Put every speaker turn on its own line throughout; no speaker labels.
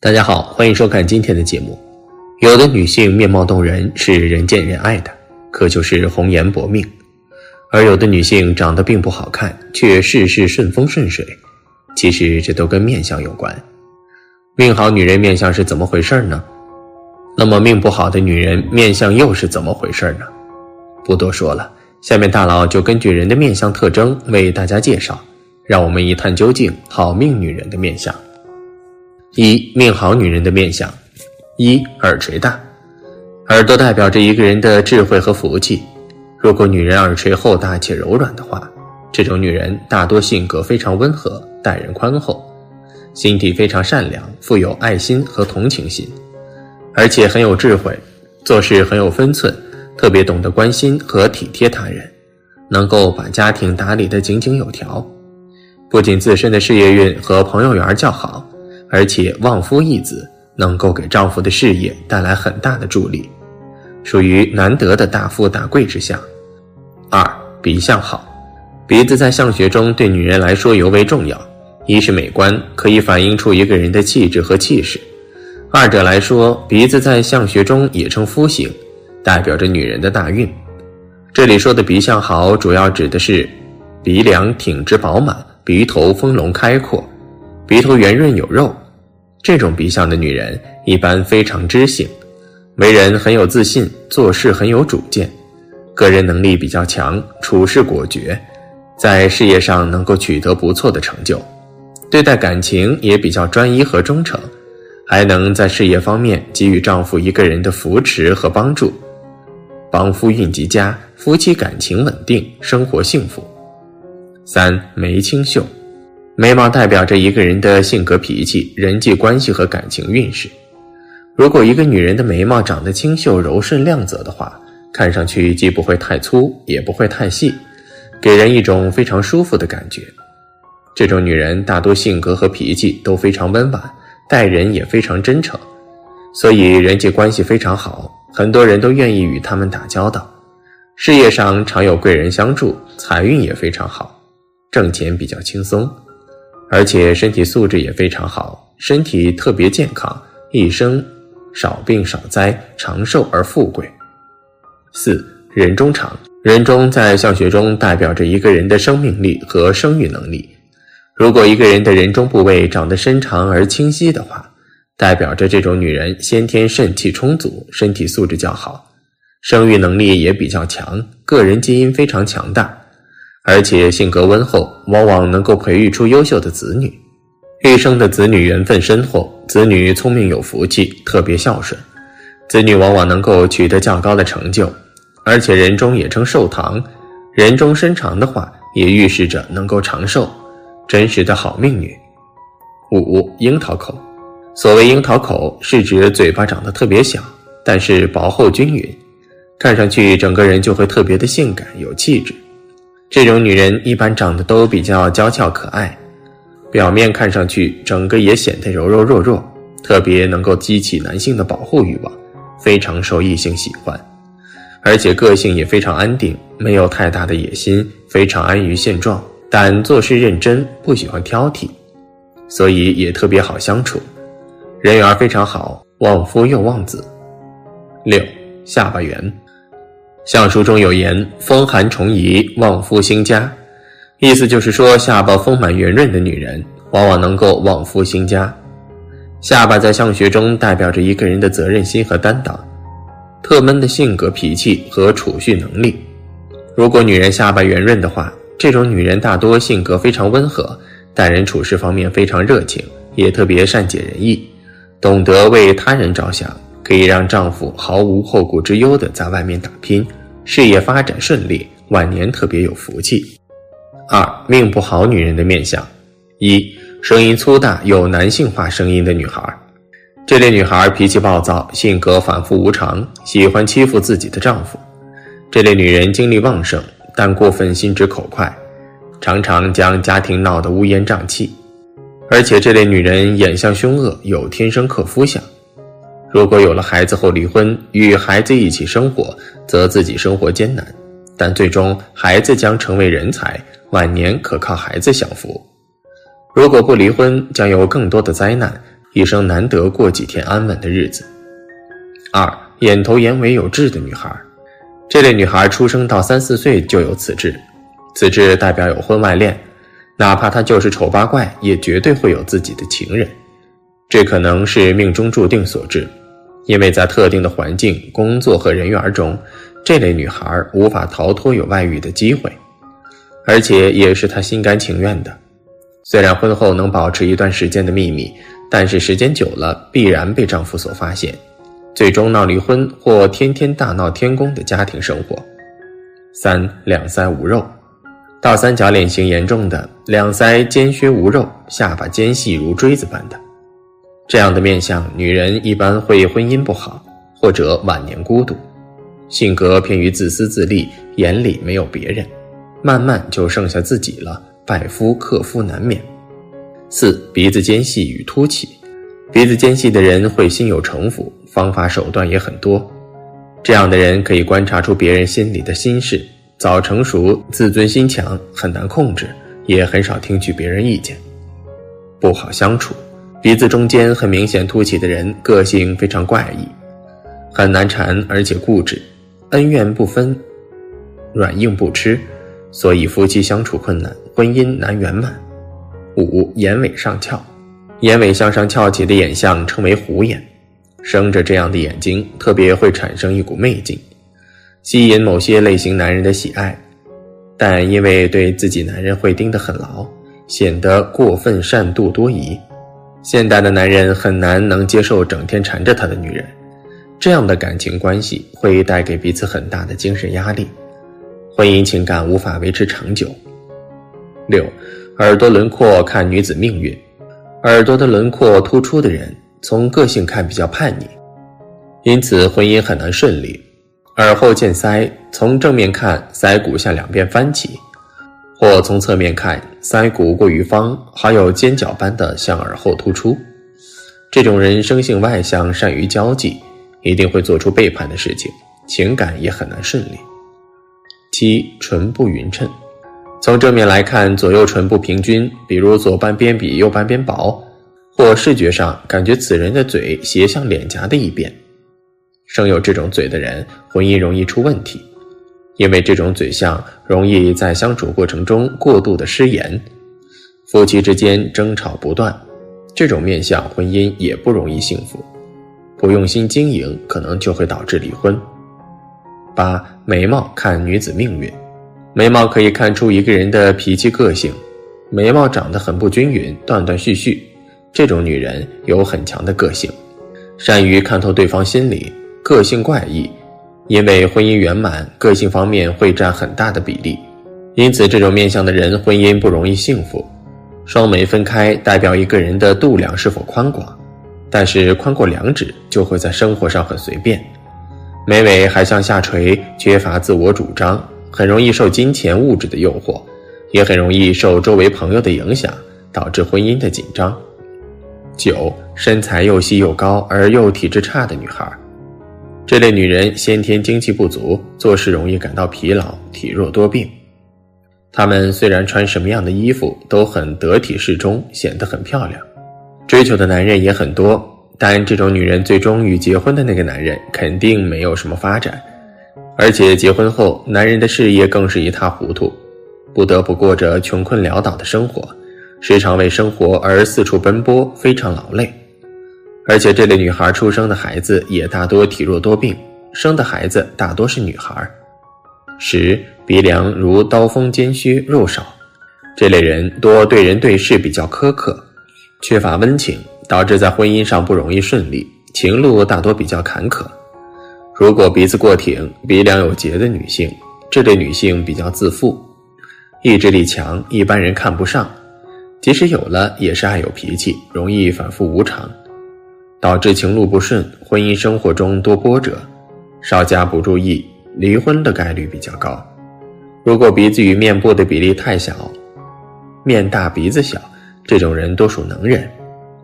大家好，欢迎收看今天的节目。有的女性面貌动人，是人见人爱的，可就是红颜薄命；而有的女性长得并不好看，却事事顺风顺水。其实这都跟面相有关。命好女人面相是怎么回事呢？那么命不好的女人面相又是怎么回事呢？不多说了，下面大佬就根据人的面相特征为大家介绍，让我们一探究竟好命女人的面相。一命好女人的面相，一耳垂大，耳朵代表着一个人的智慧和福气。如果女人耳垂厚大且柔软的话，这种女人大多性格非常温和，待人宽厚，心地非常善良，富有爱心和同情心，而且很有智慧，做事很有分寸，特别懂得关心和体贴他人，能够把家庭打理得井井有条。不仅自身的事业运和朋友缘较好。而且旺夫益子，能够给丈夫的事业带来很大的助力，属于难得的大富大贵之相。二鼻相好，鼻子在相学中对女人来说尤为重要，一是美观，可以反映出一个人的气质和气势；二者来说，鼻子在相学中也称夫星，代表着女人的大运。这里说的鼻相好，主要指的是鼻梁挺直饱满，鼻头丰隆开阔。鼻头圆润有肉，这种鼻相的女人一般非常知性，为人很有自信，做事很有主见，个人能力比较强，处事果决，在事业上能够取得不错的成就，对待感情也比较专一和忠诚，还能在事业方面给予丈夫一个人的扶持和帮助，帮夫运极佳，夫妻感情稳定，生活幸福。三眉清秀。眉毛代表着一个人的性格、脾气、人际关系和感情运势。如果一个女人的眉毛长得清秀、柔顺、亮泽的话，看上去既不会太粗，也不会太细，给人一种非常舒服的感觉。这种女人大多性格和脾气都非常温婉，待人也非常真诚，所以人际关系非常好，很多人都愿意与她们打交道。事业上常有贵人相助，财运也非常好，挣钱比较轻松。而且身体素质也非常好，身体特别健康，一生少病少灾，长寿而富贵。四人中长，人中在相学中代表着一个人的生命力和生育能力。如果一个人的人中部位长得伸长而清晰的话，代表着这种女人先天肾气充足，身体素质较好，生育能力也比较强，个人基因非常强大。而且性格温厚，往往能够培育出优秀的子女。一生的子女缘分深厚，子女聪明有福气，特别孝顺，子女往往能够取得较高的成就。而且人中也称寿堂，人中身长的话，也预示着能够长寿，真实的好命女。五樱桃口，所谓樱桃口，是指嘴巴长得特别小，但是薄厚均匀，看上去整个人就会特别的性感有气质。这种女人一般长得都比较娇俏可爱，表面看上去整个也显得柔柔弱弱，特别能够激起男性的保护欲望，非常受异性喜欢。而且个性也非常安定，没有太大的野心，非常安于现状，但做事认真，不喜欢挑剔，所以也特别好相处，人缘非常好，旺夫又旺子。六下巴圆。相书中有言：“风寒重移，旺夫兴家。”意思就是说，下巴丰满圆润的女人，往往能够旺夫兴家。下巴在相学中代表着一个人的责任心和担当，特闷的性格脾气和储蓄能力。如果女人下巴圆润的话，这种女人大多性格非常温和，待人处事方面非常热情，也特别善解人意，懂得为他人着想，可以让丈夫毫无后顾之忧地在外面打拼。事业发展顺利，晚年特别有福气。二命不好女人的面相：一声音粗大有男性化声音的女孩，这类女孩脾气暴躁，性格反复无常，喜欢欺负自己的丈夫。这类女人精力旺盛，但过分心直口快，常常将家庭闹得乌烟瘴气。而且这类女人眼相凶恶，有天生克夫相。如果有了孩子后离婚，与孩子一起生活，则自己生活艰难，但最终孩子将成为人才，晚年可靠孩子享福。如果不离婚，将有更多的灾难，一生难得过几天安稳的日子。二眼头眼尾有痣的女孩，这类女孩出生到三四岁就有此痣，此痣代表有婚外恋，哪怕她就是丑八怪，也绝对会有自己的情人。这可能是命中注定所致，因为在特定的环境、工作和人缘中，这类女孩无法逃脱有外遇的机会，而且也是她心甘情愿的。虽然婚后能保持一段时间的秘密，但是时间久了必然被丈夫所发现，最终闹离婚或天天大闹天宫的家庭生活。三两腮无肉，倒三角脸型严重的两腮尖削无肉，下巴尖细如锥子般的。这样的面相，女人一般会婚姻不好，或者晚年孤独，性格偏于自私自利，眼里没有别人，慢慢就剩下自己了，拜夫克夫难免。四鼻子尖细与凸起，鼻子尖细的人会心有城府，方法手段也很多，这样的人可以观察出别人心里的心事，早成熟，自尊心强，很难控制，也很少听取别人意见，不好相处。鼻子中间很明显凸起的人，个性非常怪异，很难缠，而且固执，恩怨不分，软硬不吃，所以夫妻相处困难，婚姻难圆满。五眼尾上翘，眼尾向上翘起的眼相称为虎眼，生着这样的眼睛，特别会产生一股媚劲，吸引某些类型男人的喜爱，但因为对自己男人会盯得很牢，显得过分善妒多疑。现代的男人很难能接受整天缠着他的女人，这样的感情关系会带给彼此很大的精神压力，婚姻情感无法维持长久。六，耳朵轮廓看女子命运，耳朵的轮廓突出的人，从个性看比较叛逆，因此婚姻很难顺利。耳后见腮，从正面看腮骨向两边翻起。或从侧面看，腮骨过于方，还有尖角般的向耳后突出。这种人生性外向，善于交际，一定会做出背叛的事情，情感也很难顺利。七唇不匀称，从正面来看，左右唇不平均，比如左半边比右半边薄，或视觉上感觉此人的嘴斜向脸颊的一边。生有这种嘴的人，婚姻容易出问题。因为这种嘴相容易在相处过程中过度的失言，夫妻之间争吵不断，这种面相婚姻也不容易幸福，不用心经营可能就会导致离婚。八眉毛看女子命运，眉毛可以看出一个人的脾气个性，眉毛长得很不均匀，断断续续，这种女人有很强的个性，善于看透对方心理，个性怪异。因为婚姻圆满，个性方面会占很大的比例，因此这种面相的人婚姻不容易幸福。双眉分开代表一个人的度量是否宽广，但是宽过两指就会在生活上很随便。眉尾还向下垂，缺乏自我主张，很容易受金钱物质的诱惑，也很容易受周围朋友的影响，导致婚姻的紧张。九，身材又细又高而又体质差的女孩。这类女人先天精气不足，做事容易感到疲劳，体弱多病。她们虽然穿什么样的衣服都很得体适中，显得很漂亮，追求的男人也很多。但这种女人最终与结婚的那个男人肯定没有什么发展，而且结婚后男人的事业更是一塌糊涂，不得不过着穷困潦倒的生活，时常为生活而四处奔波，非常劳累。而且这类女孩出生的孩子也大多体弱多病，生的孩子大多是女孩。十鼻梁如刀锋尖削，肉少，这类人多对人对事比较苛刻，缺乏温情，导致在婚姻上不容易顺利，情路大多比较坎坷。如果鼻子过挺、鼻梁有结的女性，这类女性比较自负，意志力强，一般人看不上，即使有了也是爱有脾气，容易反复无常。导致情路不顺，婚姻生活中多波折，稍加不注意，离婚的概率比较高。如果鼻子与面部的比例太小，面大鼻子小，这种人多属能人。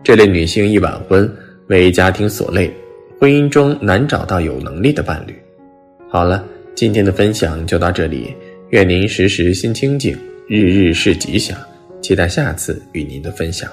这类女性易晚婚，为家庭所累，婚姻中难找到有能力的伴侣。好了，今天的分享就到这里，愿您时时心清静，日日是吉祥，期待下次与您的分享。